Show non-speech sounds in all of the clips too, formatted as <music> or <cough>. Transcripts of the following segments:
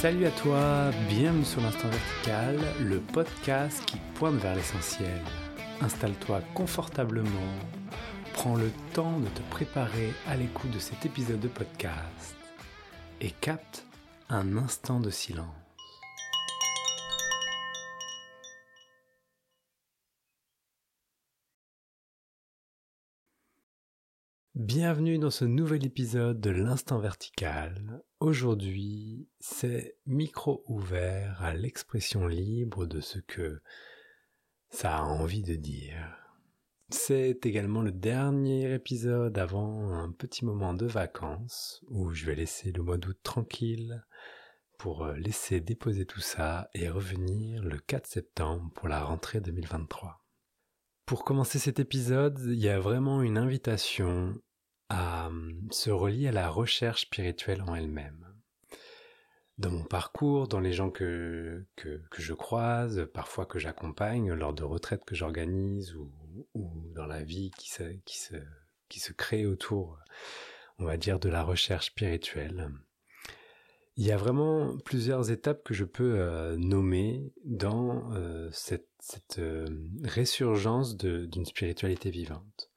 Salut à toi, bienvenue sur l'Instant Vertical, le podcast qui pointe vers l'essentiel. Installe-toi confortablement, prends le temps de te préparer à l'écoute de cet épisode de podcast et capte un instant de silence. Bienvenue dans ce nouvel épisode de l'Instant Vertical. Aujourd'hui, c'est micro ouvert à l'expression libre de ce que ça a envie de dire. C'est également le dernier épisode avant un petit moment de vacances où je vais laisser le mois d'août tranquille pour euh, laisser déposer tout ça et revenir le 4 septembre pour la rentrée 2023. Pour commencer cet épisode, il y a vraiment une invitation à euh, se relier à la recherche spirituelle en elle-même. Dans mon parcours, dans les gens que, que, je croise, parfois que j'accompagne lors de retraites que j'organise ou, dans la vie qui se, qui, se, qui se crée autour, on va dire, de la recherche spirituelle, il y a vraiment plusieurs étapes que je peux euh, nommer dans euh, cette, cette résurgence d'une spiritualité vivante.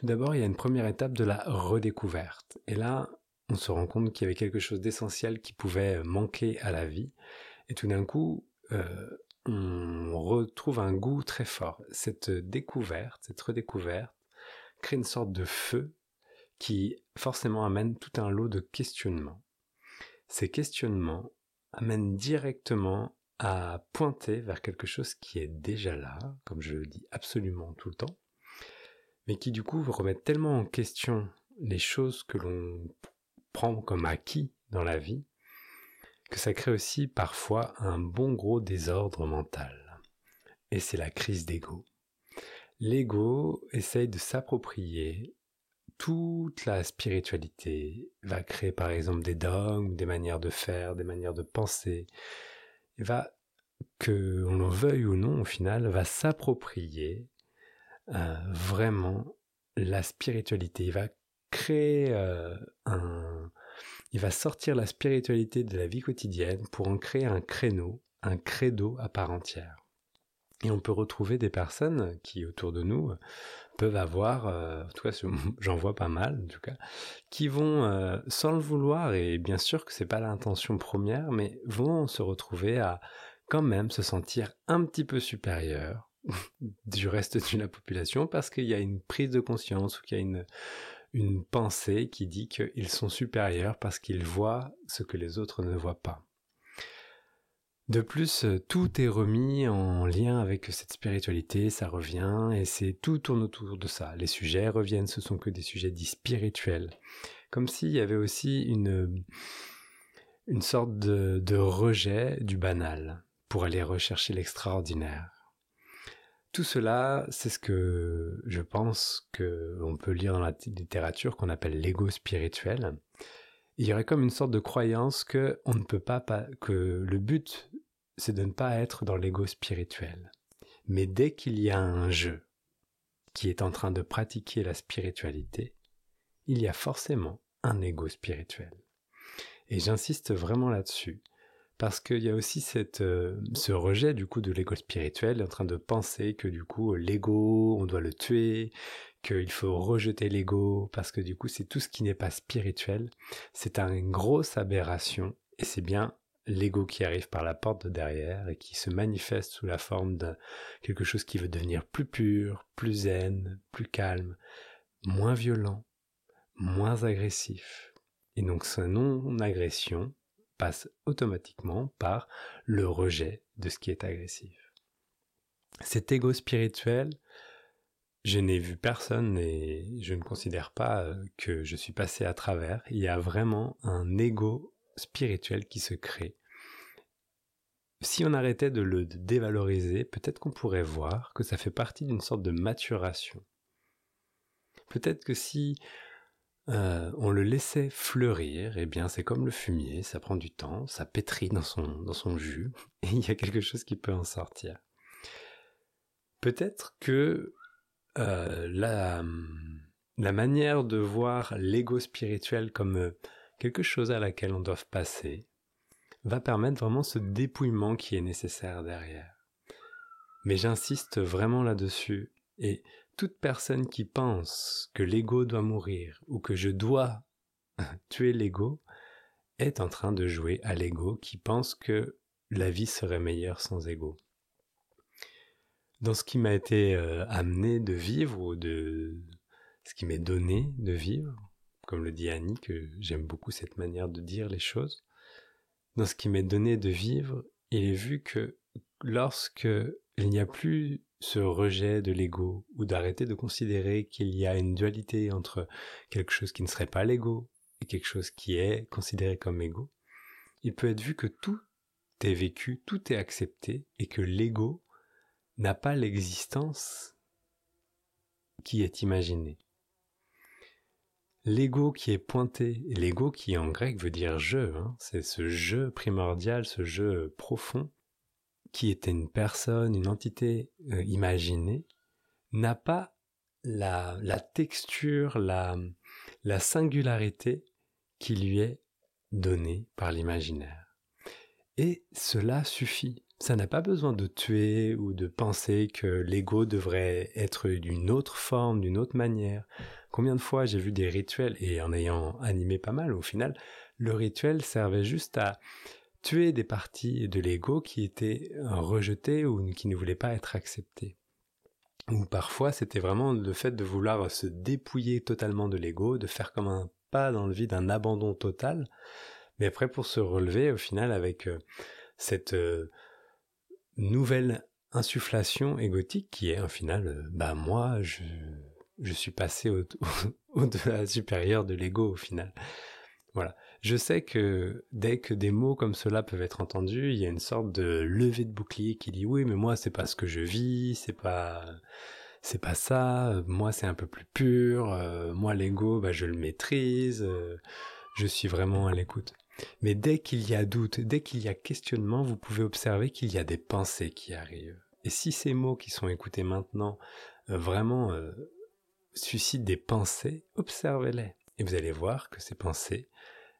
Tout d'abord, il y a une première étape de la redécouverte. Et là, on se rend compte qu'il y avait quelque chose d'essentiel qui pouvait manquer à la vie. Et tout d'un coup, euh, on retrouve un goût très fort. Cette découverte, cette redécouverte, crée une sorte de feu qui forcément amène tout un lot de questionnements. Ces questionnements amènent directement à pointer vers quelque chose qui est déjà là, comme je le dis absolument tout le temps, mais qui du coup remettent tellement en question les choses que l'on prend comme acquis dans la vie, que ça crée aussi parfois un bon gros désordre mental. Et c'est la crise d'ego. L'ego essaye de s'approprier toute la spiritualité, va créer par exemple des dogmes, des manières de faire, des manières de penser, va, que on le veuille ou non au final, va s'approprier euh, vraiment la spiritualité. Il va créer euh, un... Il va sortir la spiritualité de la vie quotidienne pour en créer un créneau, un credo à part entière. Et on peut retrouver des personnes qui autour de nous peuvent avoir, euh, en tout cas <laughs> j'en vois pas mal en tout cas, qui vont sans le vouloir et bien sûr que c'est pas l'intention première, mais vont se retrouver à quand même se sentir un petit peu supérieur <laughs> du reste de la population parce qu'il y a une prise de conscience ou qu'il y a une, une pensée qui dit qu'ils sont supérieurs parce qu'ils voient ce que les autres ne voient pas. De plus, tout est remis en lien avec cette spiritualité, ça revient, et c'est tout tourne autour de ça. Les sujets reviennent, ce sont que des sujets dits spirituels. Comme s'il y avait aussi une, une sorte de, de rejet du banal pour aller rechercher l'extraordinaire. Tout cela, c'est ce que je pense que on peut lire dans la littérature qu'on appelle l'ego spirituel. Il y aurait comme une sorte de croyance que que le but, c'est de ne pas être dans l'ego spirituel. Mais dès qu'il y a un jeu qui est en train de pratiquer la spiritualité, il y a forcément un ego spirituel. Et j'insiste vraiment là-dessus parce qu'il y a aussi euh, ce rejet du coup de l'ego spirituel, en train de penser que du coup l'ego, on doit le tuer, qu'il faut rejeter l'ego, parce que du coup c'est tout ce qui n'est pas spirituel. C'est une grosse aberration, et c'est bien l'ego qui arrive par la porte de derrière et qui se manifeste sous la forme de quelque chose qui veut devenir plus pur, plus zen, plus calme, moins violent, moins agressif. Et donc ce non-agression, passe automatiquement par le rejet de ce qui est agressif. Cet ego spirituel, je n'ai vu personne et je ne considère pas euh, que je suis passé à travers. Il y a vraiment un ego spirituel qui se crée. Si on arrêtait de le dévaloriser, peut-être qu'on pourrait voir que ça fait partie d'une sorte de maturation. Peut-être que si euh, on le laissait fleurir, et eh bien c'est comme le fumier, ça prend du temps, ça pétrit dans son, dans son jus, <laughs> et il y a quelque chose qui peut en sortir. Peut-être que euh, la, la manière de voir l'ego spirituel comme euh, quelque chose à laquelle on doit passer, va permettre vraiment ce dépouillement qui est nécessaire derrière. Mais j'insiste vraiment là-dessus, et toute personne qui pense que l'ego doit mourir ou que je dois <laughs> tuer l'ego est en train de jouer à l'ego qui pense que la vie serait meilleure sans ego. Dans ce qui m'a été euh, amené de vivre ou de ce qui m'est donné de vivre, comme le dit Annie, que j'aime beaucoup cette manière de dire les choses, dans ce qui m'est donné de vivre, il est vu que lorsque il n'y a plus ce rejet de l'ego ou d'arrêter de considérer qu'il y a une dualité entre quelque chose qui ne serait pas l'ego et quelque chose qui est considéré comme ego, il peut être vu que tout est vécu, tout est accepté et que l'ego n'a pas l'existence qui est imaginée. L'ego qui est pointé, l'ego qui en grec veut dire je, hein, c'est ce je primordial, ce je profond, qui était une personne, une entité euh, imaginée, n'a pas la, texture, la singularité qui lui est donnée par l'imaginaire. Et cela suffit. Ça n'a pas besoin de tuer ou de penser que l'ego devrait être d'une autre forme, d'une autre manière. Combien de fois j'ai vu des rituels, et en ayant animé pas mal au final, le rituel servait juste à tuer des parties de l'ego qui étaient euh, rejetées ou qui ne voulaient pas être acceptées. Ou parfois c'était vraiment le fait de vouloir se dépouiller totalement de l'ego, de faire comme un pas dans le vide, un abandon total, mais après pour se relever au final avec euh, cette euh, nouvelle insufflation égotique qui est au final, bah moi je, je suis passé <laughs> au-delà supérieur de l'ego au final. Voilà. Je sais que dès que des mots comme cela peuvent être entendus, il y a une sorte de levée de bouclier qui dit oui, mais moi c'est pas ce que je vis, c'est pas c'est pas ça, moi c'est un peu plus pur, euh, moi l'ego bah je le maîtrise, euh, je suis vraiment à l'écoute. Mais dès qu'il y a doute, dès qu'il y a questionnement, vous pouvez observer qu'il y a des pensées qui arrivent. Et si ces mots qui sont écoutés maintenant euh, vraiment suscitent des pensées, observez-les. Et vous allez voir que ces pensées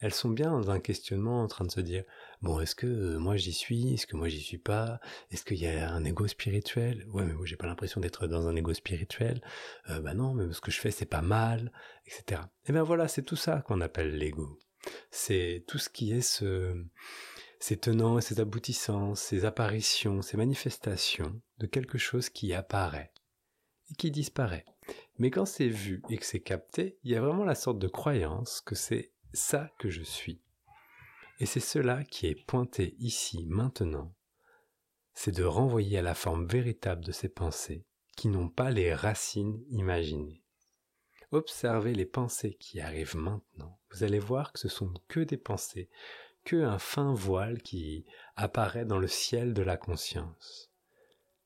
elles sont bien dans un questionnement en train de se dire bon est-ce que euh, moi j'y suis? Est-ce que moi j'y suis pas? Est-ce qu'il y a un ego spirituel? Ouais mais moi j'ai pas l'impression d'être dans un ego spirituel. Euh, bah non mais ce que je fais c'est pas mal etc et ben voilà c'est tout ça qu'on appelle l'ego. C'est tout ce qui est ce ces tenants et ces aboutissants ces apparitions ces manifestations de quelque chose qui apparaît et qui disparaît. Mais quand c'est vu et que c'est capté il y a vraiment la sorte de croyance que c'est ça que je suis. Et c'est cela qui est pointé ici maintenant, c'est de renvoyer à la forme véritable de ces pensées qui n'ont pas les racines imaginées. Observez les pensées qui arrivent maintenant. Vous allez voir que ce sont que des pensées, que un fin voile qui apparaît dans le ciel de la conscience.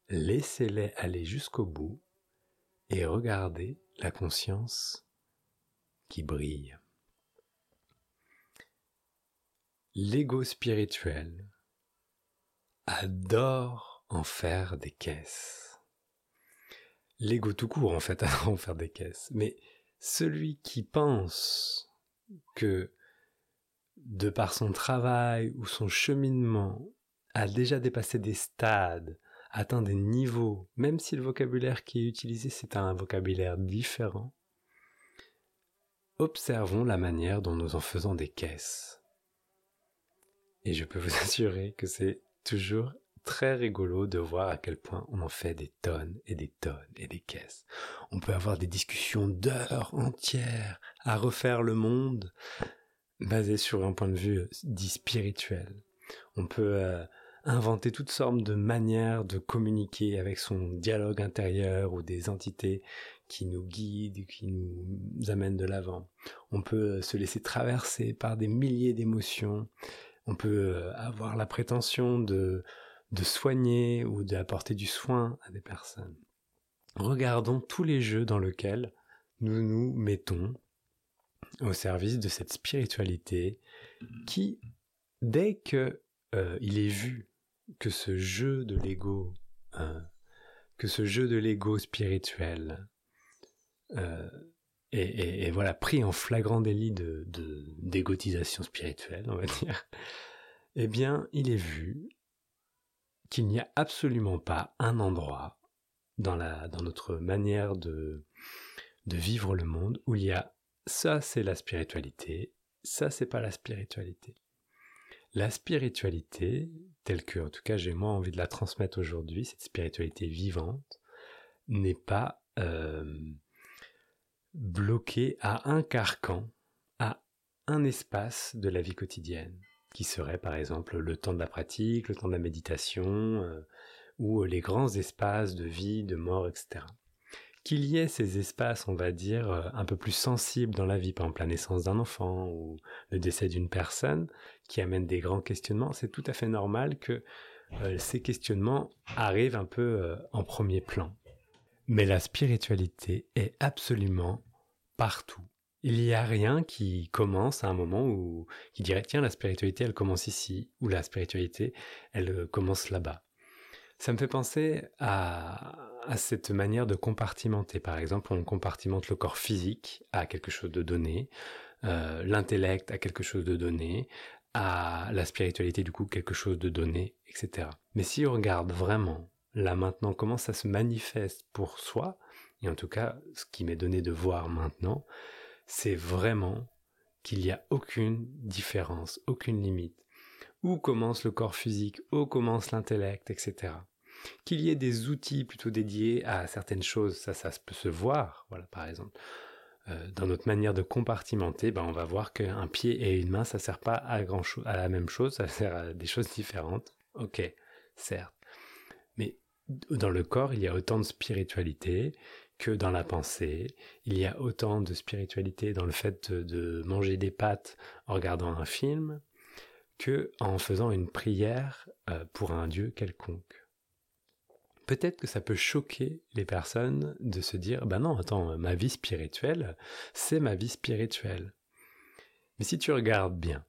Laissez-les aller jusqu'au bout et regardez la conscience qui brille. L'ego spirituel adore en faire des caisses. L'ego tout court, en fait, <laughs> adore en faire des caisses. Mais celui qui pense que, de par son travail ou son cheminement, a déjà dépassé des stades, atteint des niveaux, même si le vocabulaire qui est utilisé c'est un vocabulaire différent, observons la manière dont nous en faisons des caisses. Et je peux vous <laughs> assurer que c'est toujours très rigolo de voir à quel point on en fait des tonnes et des tonnes et des caisses. On peut avoir des discussions d'heures entières à refaire le monde basées sur un point de vue dit spirituel. On peut euh, inventer toutes sortes de manières de communiquer avec son dialogue intérieur ou des entités qui nous guident, qui nous amènent de l'avant. On peut se laisser traverser par des milliers d'émotions on peut euh, avoir la prétention de, de soigner ou d'apporter du soin à des personnes. Regardons tous les jeux dans lesquels nous nous mettons au service de cette spiritualité qui, dès que euh, il est vu que ce jeu de l'ego, euh, que ce jeu de l'ego spirituel et, voilà pris en flagrant délit de d'égotisation spirituelle, on va dire, eh bien, il est vu qu'il n'y a absolument pas un endroit dans, notre manière de, de vivre le monde où il y a ça c'est la spiritualité, ça c'est pas la spiritualité. La spiritualité, telle que en tout cas j'ai moi envie de la transmettre aujourd'hui, cette spiritualité vivante, n'est pas euh, bloquée à un carcan, à un espace de la vie quotidienne qui serait par exemple le temps de la pratique, le temps de la méditation, euh, ou les grands espaces de vie, de mort, etc. Qu'il y ait ces espaces, on va dire, euh, un peu plus sensibles dans la vie, par exemple la naissance d'un enfant ou le décès d'une personne, qui amène des grands questionnements, c'est tout à fait normal que euh, ces questionnements arrivent un peu en premier plan. Mais la spiritualité est absolument partout. Il n'y a rien qui commence à un moment où qui dirait tiens la spiritualité elle commence ici ou la spiritualité elle euh, commence là-bas. Ça me fait penser à, cette manière de compartimenter. Par exemple, on compartimente le corps physique à quelque chose de donné, euh, l'intellect à quelque chose de donné, à la spiritualité du coup quelque chose de donné, etc. Mais si on regarde vraiment là maintenant comment ça se manifeste pour soi, et en tout cas ce qui m'est donné de voir maintenant, c'est vraiment qu'il n'y a aucune différence, aucune limite. Où commence le corps physique, où commence l'intellect, etc. Qu'il y ait des outils plutôt dédiés à certaines choses, ça, ça peut se voir. Voilà, par exemple, euh, dans notre manière de compartimenter, ben, on va voir qu'un pied et une main, ça sert pas à grand chose, à la même chose, ça sert à des choses différentes. Ok, certes. Dans le corps, il y a autant de spiritualité, que dans la pensée. Il y a autant de spiritualité dans le fait de, manger des pâtes en regardant un film que en faisant une prière euh, pour un Dieu quelconque. Peut-être que ça peut choquer les personnes de se dire, ben non, attends, ma vie spirituelle, c'est ma vie spirituelle. Mais si tu regardes bien,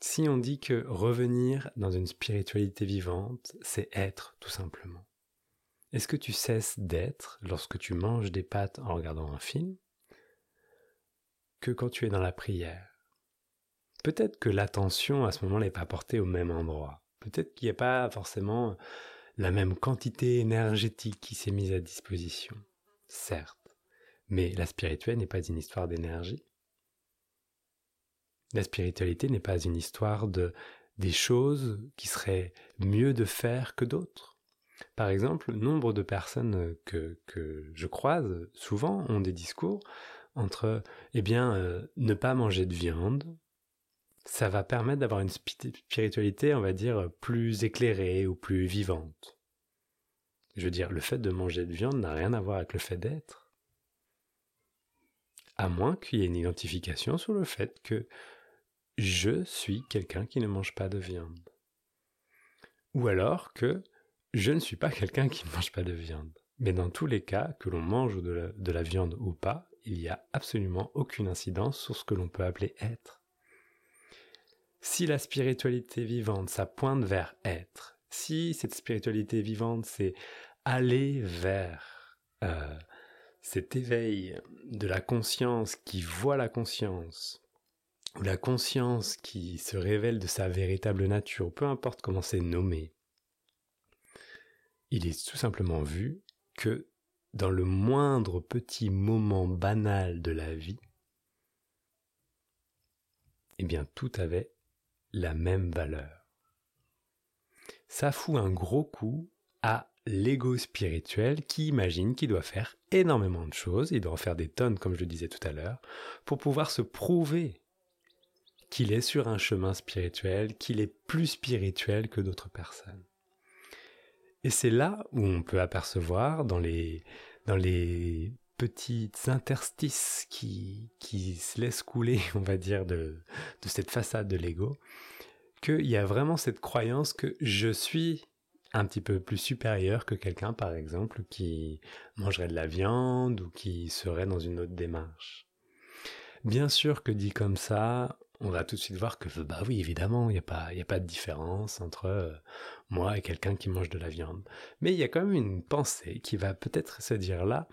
si on dit que revenir dans une spiritualité vivante, c'est être tout simplement. Est-ce que tu cesses d'être lorsque tu manges des pâtes en regardant un film que quand tu es dans la prière? Peut-être que l'attention à ce moment n'est pas portée au même endroit. Peut-être qu'il n'y a pas forcément la même quantité énergétique qui s'est mise à disposition. Certes. Mais la spirituelle n'est pas une histoire d'énergie. La spiritualité n'est pas une histoire de des choses qui seraient mieux de faire que d'autres. Par exemple, nombre de personnes que, je croise souvent ont des discours entre, eh bien, euh, ne pas manger de viande, ça va permettre d'avoir une spiritualité, on va dire, plus éclairée ou plus vivante. Je veux dire, le fait de manger de viande n'a rien à voir avec le fait d'être. À moins qu'il y ait une identification sur le fait que je suis quelqu'un qui ne mange pas de viande. Ou alors que je ne suis pas quelqu'un qui ne mange pas de viande. Mais dans tous les cas, que l'on mange de la, viande ou pas, il n'y a absolument aucune incidence sur ce que l'on peut appeler être. Si la spiritualité vivante, ça pointe vers être, si cette spiritualité vivante, c'est aller vers euh, cet éveil de la conscience qui voit la conscience, ou la conscience qui se révèle de sa véritable nature, peu importe comment c'est nommé, il est tout simplement vu que dans le moindre petit moment banal de la vie, eh bien tout avait la même valeur. Ça fout un gros coup à l'ego spirituel qui imagine qu'il doit faire énormément de choses, il doit en faire des tonnes comme je le disais tout à l'heure, pour pouvoir se prouver qu'il est sur un chemin spirituel, qu'il est plus spirituel que d'autres personnes. Et c'est là où on peut apercevoir dans les, dans les petites interstices qui, qui se laissent couler, <laughs> on va dire, de, de cette façade de l'ego, qu'il y a vraiment cette croyance que je suis un petit peu plus supérieur que quelqu'un, par exemple, qui mangerait de la viande ou qui serait dans une autre démarche. Bien sûr que dit comme ça, on va tout de suite voir que, bah oui, évidemment, il n'y a, pas, a pas de différence entre euh, moi et quelqu'un qui mange de la viande. Mais il y a quand même une pensée qui va peut-être se dire là,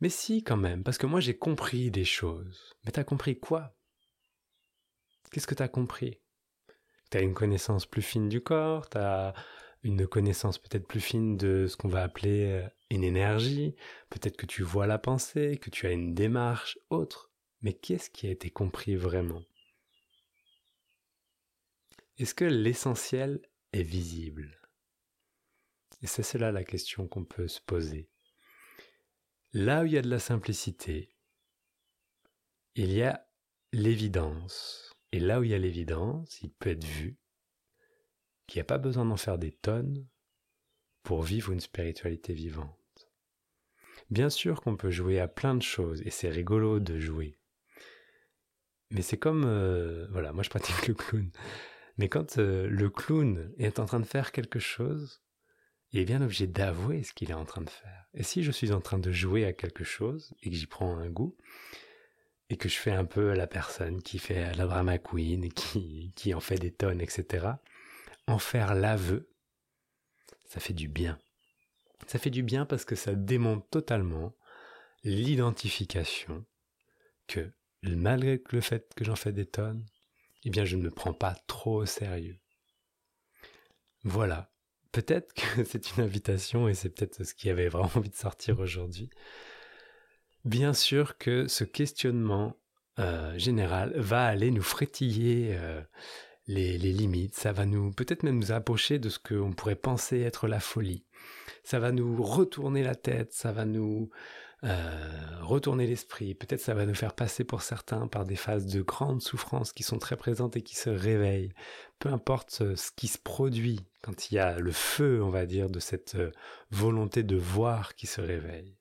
mais si quand même, parce que moi j'ai compris des choses. Mais t'as compris quoi? Qu'est-ce que t'as compris? Tu as une connaissance plus fine du corps, tu as une connaissance peut-être plus fine de ce qu'on va appeler euh, une énergie, peut-être que tu vois la pensée, que tu as une démarche autre, mais qu'est-ce qui a été compris vraiment? Est-ce que l'essentiel est visible? Et c'est cela la question qu'on peut se poser. Là où il y a de la simplicité, il y a l'évidence. Et là où il y a l'évidence, il peut être vu qu'il n'y a pas besoin d'en faire des tonnes pour vivre une spiritualité vivante. Bien sûr qu'on peut jouer à plein de choses et c'est rigolo de jouer. Mais c'est comme, euh, voilà, moi je pratique le clown. Mais quand euh, le clown est en train de faire quelque chose, il est bien obligé d'avouer ce qu'il est en train de faire. Et si je suis en train de jouer à quelque chose et que j'y prends un goût, et que je fais un peu la personne qui fait la drama queen, <laughs> qui, qui en fait des tonnes, etc., en faire l'aveu, ça fait du bien. Ça fait du bien parce que ça démontre totalement l'identification que malgré le fait que j'en fais des tonnes, eh bien je ne me prends pas trop au sérieux. Voilà, peut-être que <laughs> c'est une invitation et c'est peut-être ce qui avait vraiment envie de sortir aujourd'hui. Bien sûr que ce questionnement euh, général va aller nous frétiller euh, les, limites, ça va nous peut-être même nous approcher de ce qu'on pourrait penser être la folie. Ça va nous retourner la tête, ça va nous euh, retourner l'esprit, peut-être ça va nous faire passer pour certains par des phases de grande souffrance qui sont très présentes et qui se réveillent. Peu importe ce qui se produit quand il y a le feu, on va dire, de cette euh, volonté de voir qui se réveille.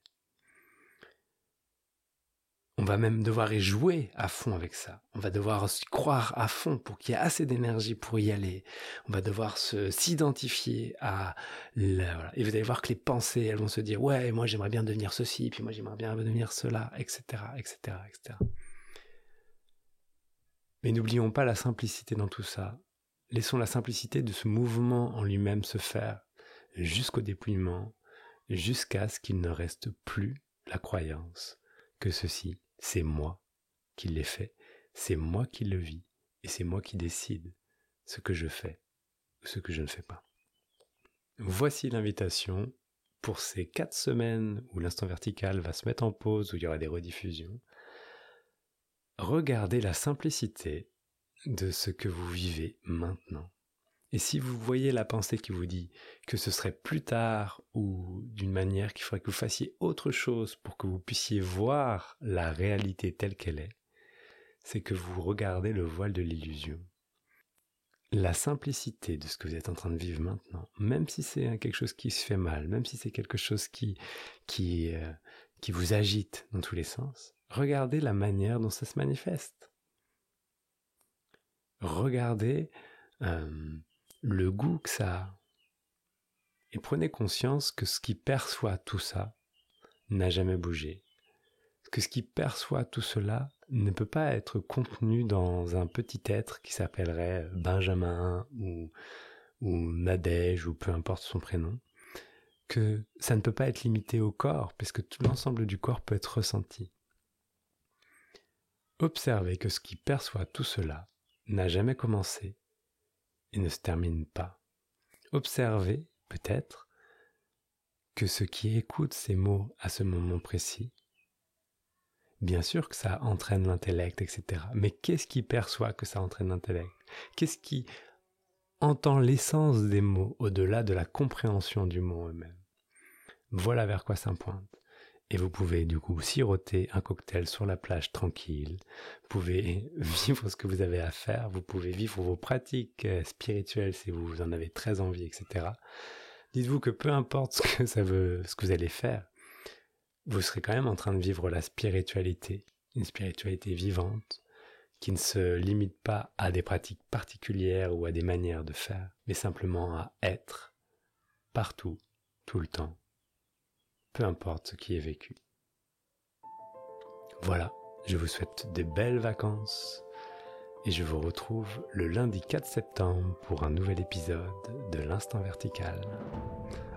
On va même devoir y jouer à fond avec ça. On va devoir s'y croire à fond pour qu'il y ait assez d'énergie pour y aller. On va devoir s'identifier à Et vous allez voir que les pensées, elles vont se dire, ouais, moi j'aimerais bien devenir ceci, puis moi j'aimerais bien devenir cela, etc., etc., etc. Mais n'oublions pas la simplicité dans tout ça. Laissons la simplicité de ce mouvement en lui-même se faire jusqu'au dépouillement, jusqu'à ce qu'il ne reste plus la croyance que ceci c'est moi qui l'ai fait, c'est moi qui le vis, et c'est moi qui décide ce que je fais ou ce que je ne fais pas. Voici l'invitation pour ces quatre semaines où l'instant vertical va se mettre en pause, où il y aura des rediffusions. Regardez la simplicité de ce que vous vivez maintenant. Et si vous voyez la pensée qui vous dit que ce serait plus tard ou d'une manière qu'il faudrait que vous fassiez autre chose pour que vous puissiez voir la réalité telle qu'elle est, c'est que vous regardez le voile de l'illusion. La simplicité de ce que vous êtes en train de vivre maintenant, même si c'est quelque chose qui se fait mal, même si c'est quelque chose qui, qui, euh, qui vous agite dans tous les sens, regardez la manière dont ça se manifeste. Regardez euh, le goût que ça a. Et prenez conscience que ce qui perçoit tout ça n'a jamais bougé. Que ce qui perçoit tout cela ne peut pas être contenu dans un petit être qui s'appellerait Benjamin ou, ou Nadège ou peu importe son prénom. Que ça ne peut pas être limité au corps puisque tout l'ensemble du corps peut être ressenti. Observez que ce qui perçoit tout cela n'a jamais commencé et ne se termine pas. Observez, peut-être, que ce qui écoute ces mots à ce moment précis, bien sûr que ça entraîne l'intellect, etc. Mais qu'est-ce qui perçoit que ça entraîne l'intellect? Qu'est-ce qui entend l'essence des mots au-delà de la compréhension du mot eux-mêmes? Voilà vers quoi ça pointe. Et vous pouvez du coup siroter un cocktail sur la plage tranquille. Vous pouvez <laughs> vivre ce que vous avez à faire. Vous pouvez vivre vos pratiques euh, spirituelles si vous en avez très envie, etc. Dites-vous que peu importe ce que vous allez faire, vous serez quand même en train de vivre la spiritualité, une spiritualité vivante qui ne se limite pas à des pratiques particulières ou à des manières de faire, mais simplement à être partout, tout le temps peu importe ce qui est vécu. Voilà, je vous souhaite de belles vacances et je vous retrouve le lundi 4 septembre pour un nouvel épisode de l'Instant Vertical.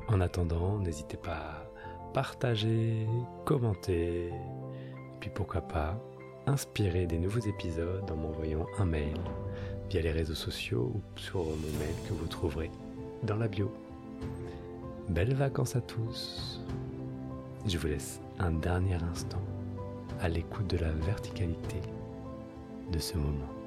En attendant, n'hésitez pas à partager, commenter, et puis pourquoi pas inspirer des nouveaux épisodes en m'envoyant un mail via les réseaux sociaux ou sur mon mail que vous trouverez dans la bio. Belles vacances à tous. Je vous laisse un dernier instant à l'écoute de la verticalité de ce moment.